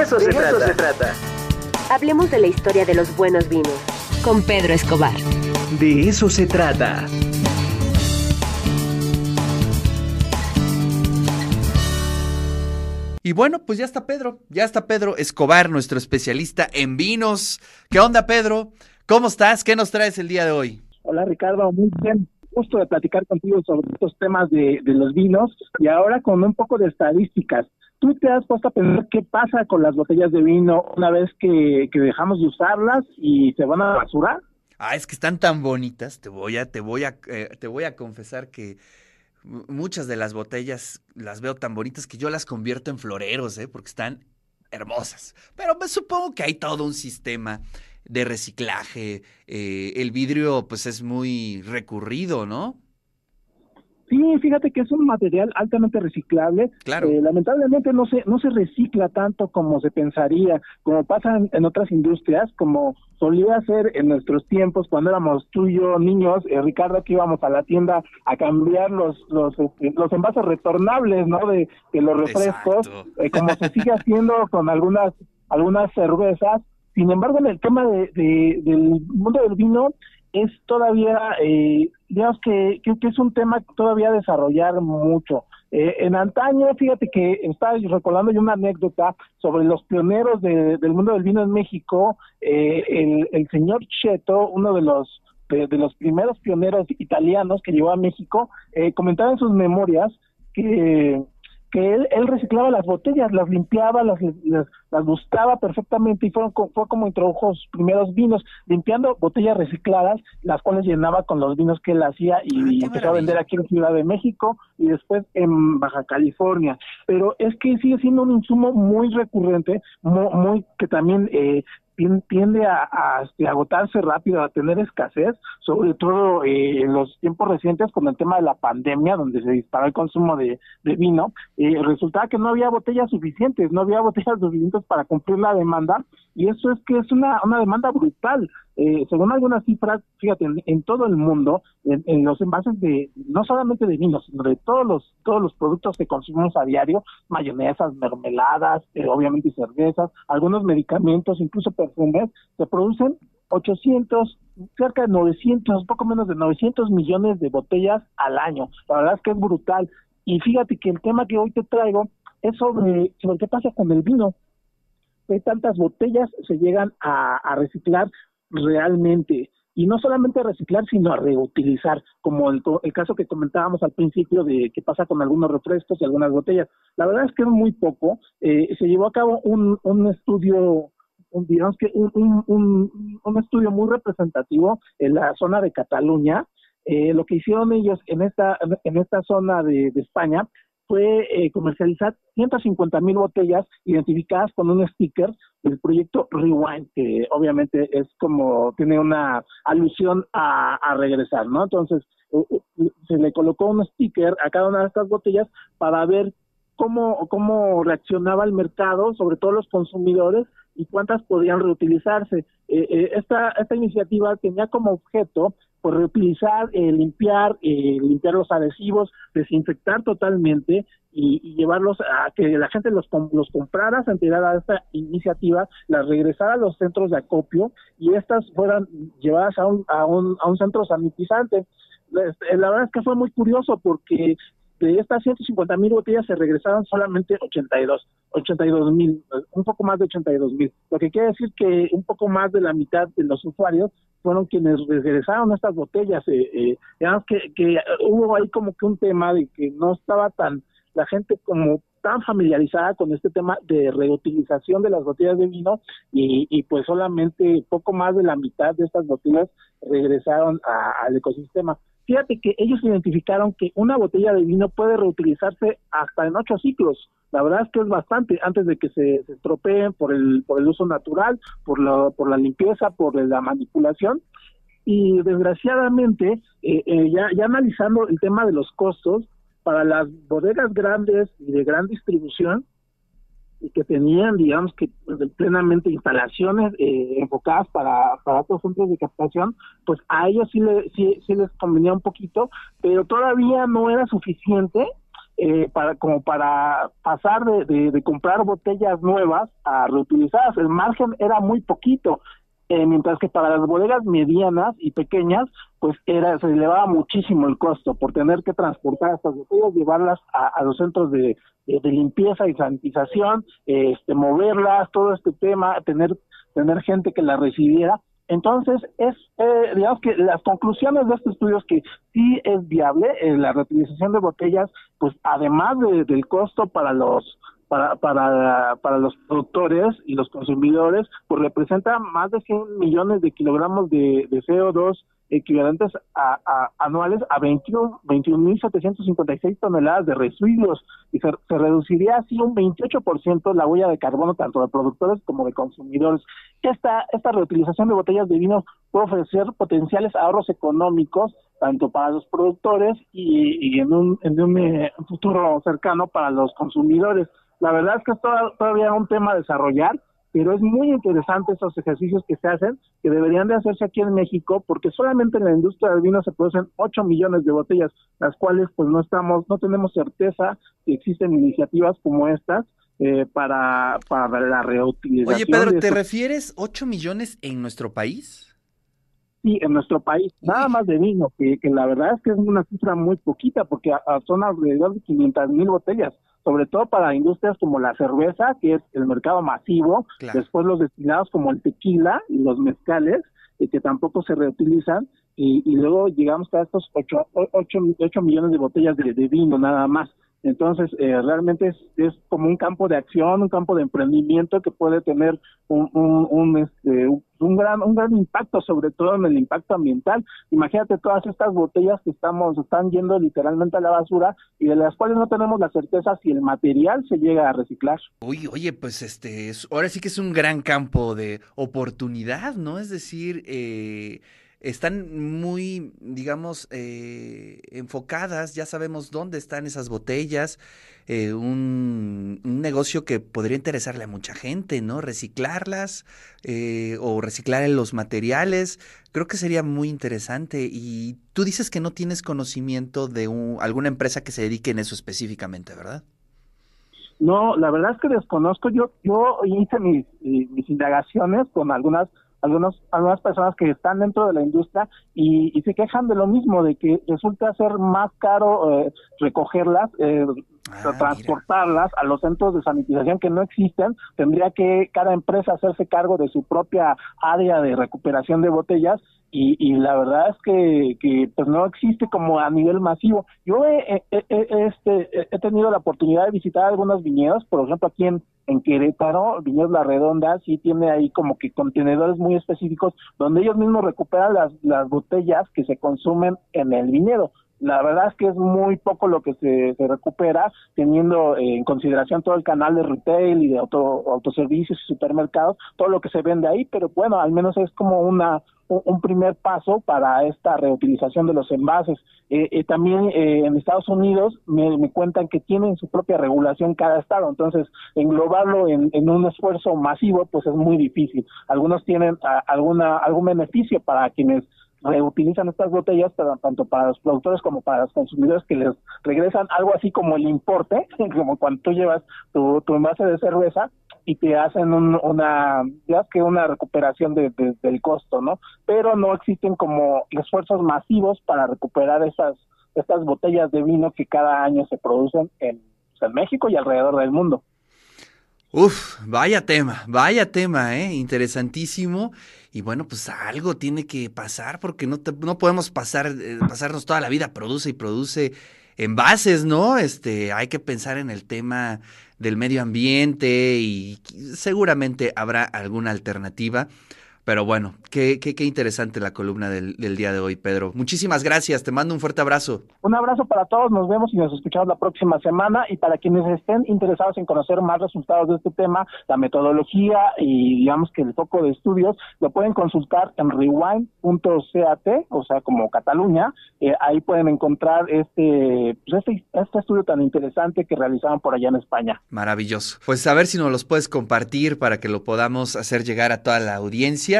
De eso, se, trata. se trata. Hablemos de la historia de los buenos vinos. Con Pedro Escobar. De eso se trata. Y bueno, pues ya está Pedro, ya está Pedro Escobar, nuestro especialista en vinos. ¿Qué onda, Pedro? ¿Cómo estás? ¿Qué nos traes el día de hoy? Hola, Ricardo, muy bien. Gusto de platicar contigo sobre estos temas de, los vinos y ahora con un poco de estadísticas. ¿Tú te has puesto a pensar qué pasa con las botellas de vino una vez que, dejamos de usarlas y se van a basurar? Ah, es que están tan bonitas. Te voy a, te voy a, eh, te voy a confesar que muchas de las botellas las veo tan bonitas que yo las convierto en floreros, ¿eh? porque están hermosas. Pero me supongo que hay todo un sistema de reciclaje. Eh, el vidrio, pues, es muy recurrido, ¿no? Sí, fíjate que es un material altamente reciclable. Claro. Eh, lamentablemente no se no se recicla tanto como se pensaría, como pasa en, otras industrias, como solía ser en nuestros tiempos cuando éramos tú y yo niños, eh, Ricardo, que íbamos a la tienda a cambiar los los, este, los envases retornables, ¿no? De, los refrescos, eh, como se sigue haciendo con algunas algunas cervezas. Sin embargo, en el tema de, del mundo del vino, es todavía, eh, digamos que, que, es un tema todavía a desarrollar mucho. Eh, en antaño, fíjate que estaba recordando yo una anécdota sobre los pioneros del mundo del vino en México. Eh, el, el señor Cheto, uno de los de, los primeros pioneros italianos que llegó a México, eh, comentaba en sus memorias que que él, él reciclaba las botellas, las limpiaba, las, las, las gustaba perfectamente y fueron, fue como introdujo sus primeros vinos, limpiando botellas recicladas, las cuales llenaba con los vinos que él hacía y, empezó a vender aquí en Ciudad de México y después en Baja California. Pero es que sigue siendo un insumo muy recurrente, muy, muy que también eh, tiende a, este, agotarse rápido, a tener escasez, sobre todo eh, en los tiempos recientes con el tema de la pandemia, donde se disparó el consumo de, vino, eh, resultaba que no había botellas suficientes, no había botellas suficientes para cumplir la demanda, y eso es que es una, una demanda brutal. Eh, según algunas cifras, fíjate, en, todo el mundo, en, los envases de, no solamente de vino, sino de todos los, todos los productos que consumimos a diario, mayonesas, mermeladas, eh, obviamente cervezas, algunos medicamentos, incluso perfumes, se producen 800, cerca de 900, poco menos de 900 millones de botellas al año. La verdad es que es brutal. Y fíjate que el tema que hoy te traigo es sobre, sobre qué pasa con el vino. ¿Qué tantas botellas se llegan a, reciclar realmente y no solamente a reciclar, sino a reutilizar, como el, el, caso que comentábamos al principio de qué pasa con algunos refrescos y algunas botellas. La verdad es que es muy poco. Eh, se llevó a cabo un, un estudio, un, digamos que un, un, un, estudio muy representativo en la zona de Cataluña. Eh, lo que hicieron ellos en esta, en esta zona de España fue eh, comercializar 150 mil botellas identificadas con un sticker del proyecto Rewind, que obviamente es como, tiene una alusión a, regresar, ¿no? Entonces, se le colocó un sticker a cada una de estas botellas para ver cómo, cómo reaccionaba el mercado, sobre todo los consumidores, y cuántas podían reutilizarse. Eh, eh, esta, esta iniciativa tenía como objeto pues reutilizar, eh, limpiar, eh, limpiar los adhesivos, desinfectar totalmente y, llevarlos a que la gente los, los comprara, se enterara de esta iniciativa, las regresara a los centros de acopio y estas fueran llevadas a un, a un, a un centro sanitizante. Este, la verdad es que fue muy curioso porque de estas 150 mil botellas se regresaron solamente 82, 82 mil, un poco más de 82 mil. Lo que quiere decir que un poco más de la mitad de los usuarios fueron quienes regresaron estas botellas. Eh, eh, digamos que, que hubo ahí como que un tema de que no estaba tan, la gente como tan familiarizada con este tema de reutilización de las botellas de vino y, y pues solamente poco más de la mitad de estas botellas regresaron al ecosistema. Fíjate que ellos identificaron que una botella de vino puede reutilizarse hasta en ocho ciclos. La verdad es que es bastante antes de que se, estropeen por el, por el uso natural, por la, por la limpieza, por la manipulación. Y desgraciadamente, eh, eh, ya, ya analizando el tema de los costos, para las bodegas grandes y de gran distribución, y que tenían, digamos que plenamente instalaciones eh, enfocadas para, para otros centros de captación, pues a ellos sí, le, sí, sí les convenía un poquito, pero todavía no era suficiente eh, para como para pasar de, de, comprar botellas nuevas a reutilizadas. El margen era muy poquito. Eh, mientras que para las bodegas medianas y pequeñas, pues era se elevaba muchísimo el costo por tener que transportar estas botellas, llevarlas a, los centros de, de, limpieza y sanitización, este, moverlas, todo este tema, tener tener gente que las recibiera. Entonces, es, eh, digamos que las conclusiones de este estudio es que sí es viable eh, la reutilización de botellas, pues además del costo para los para, para, para los productores y los consumidores, pues representa más de 100 millones de kilogramos de, de CO2 equivalentes a, anuales a 21.756 toneladas de residuos y se, reduciría así un 28% la huella de carbono tanto de productores como de consumidores. Esta, esta reutilización de botellas de vino puede ofrecer potenciales ahorros económicos tanto para los productores y, en, un, en un eh, futuro cercano para los consumidores. La verdad es que es todavía un tema a desarrollar, pero es muy interesante esos ejercicios que se hacen, que deberían de hacerse aquí en México, porque solamente en la industria del vino se producen 8 millones de botellas, las cuales pues no estamos, no tenemos certeza si existen iniciativas como estas eh, para, para la reutilización. Oye, Pedro, ¿te refieres 8 millones en nuestro país? Sí, en nuestro país, nada más de vino, que, que la verdad es que es una cifra muy poquita, porque son alrededor de 500 mil botellas sobre todo para industrias como la cerveza, que es el mercado masivo, después los destilados como el tequila y los mezcales, eh, que tampoco se reutilizan, y, luego llegamos a estos 8, millones de botellas de, vino nada más. Entonces, eh, realmente es, como un campo de acción, un campo de emprendimiento que puede tener un, este, gran impacto, sobre todo en el impacto ambiental. Imagínate todas estas botellas que estamos están yendo literalmente a la basura y de las cuales no tenemos la certeza si el material se llega a reciclar. Oye, oye, pues este, ahora sí que es un gran campo de oportunidad, ¿no? Es decir, eh, están muy, digamos, eh, enfocadas, ya sabemos dónde están esas botellas, eh, un, negocio que podría interesarle a mucha gente, ¿no? Reciclarlas eh, o reciclar los materiales, creo que sería muy interesante. Y tú dices que no tienes conocimiento de alguna empresa que se dedique en eso específicamente, ¿verdad? No, la verdad es que desconozco. Yo, yo hice mis indagaciones con algunas algunos, algunas personas que están dentro de la industria y, y se quejan de lo mismo, de que resulta ser más caro eh, recogerlas, eh, ah, transportarlas a los centros de sanitización que no existen. Tendría que cada empresa hacerse cargo de su propia área de recuperación de botellas y, y la verdad es que, que pues no existe como a nivel masivo. Yo he, este, he tenido la oportunidad de visitar algunos viñedos, por ejemplo aquí en, en Querétaro, Viñedos La Redonda, sí tiene ahí como que contenedores muy específicos donde ellos mismos recuperan las, las botellas que se consumen en el viñedo. La verdad es que es muy poco lo que se, se recupera, teniendo en consideración todo el canal de retail y de auto, autoservicios y supermercados, todo lo que se vende ahí, pero bueno, al menos es como una un primer paso para esta reutilización de los envases. Eh, eh, también eh, en Estados Unidos me, cuentan que tienen su propia regulación cada estado, entonces englobarlo en, en un esfuerzo masivo pues es muy difícil. Algunos tienen alguna algún beneficio para quienes reutilizan estas botellas tanto para los productores como para los consumidores que les regresan algo así como el importe, como cuando tú llevas tu, tu envase de cerveza y te hacen una, ya que una recuperación de, del costo, ¿no? Pero no existen como esfuerzos masivos para recuperar esas estas botellas de vino que cada año se producen en, pues, en México y alrededor del mundo. Uf, vaya tema, vaya tema, ¿eh? Interesantísimo. Y bueno, pues algo tiene que pasar porque no, no podemos pasar, eh, pasarnos toda la vida, produce y produce envases, ¿no? Este, hay que pensar en el tema del medio ambiente y seguramente habrá alguna alternativa. Pero bueno, qué, qué, qué interesante la columna del, del, día de hoy, Pedro. Muchísimas gracias, te mando un fuerte abrazo. Un abrazo para todos, nos vemos y nos escuchamos la próxima semana. Y para quienes estén interesados en conocer más resultados de este tema, la metodología y digamos que el foco de estudios, lo pueden consultar en rewind.cat, o sea, como Cataluña. Eh, ahí pueden encontrar este, pues este, este estudio tan interesante que realizaron por allá en España. Maravilloso. Pues a ver si nos los puedes compartir para que lo podamos hacer llegar a toda la audiencia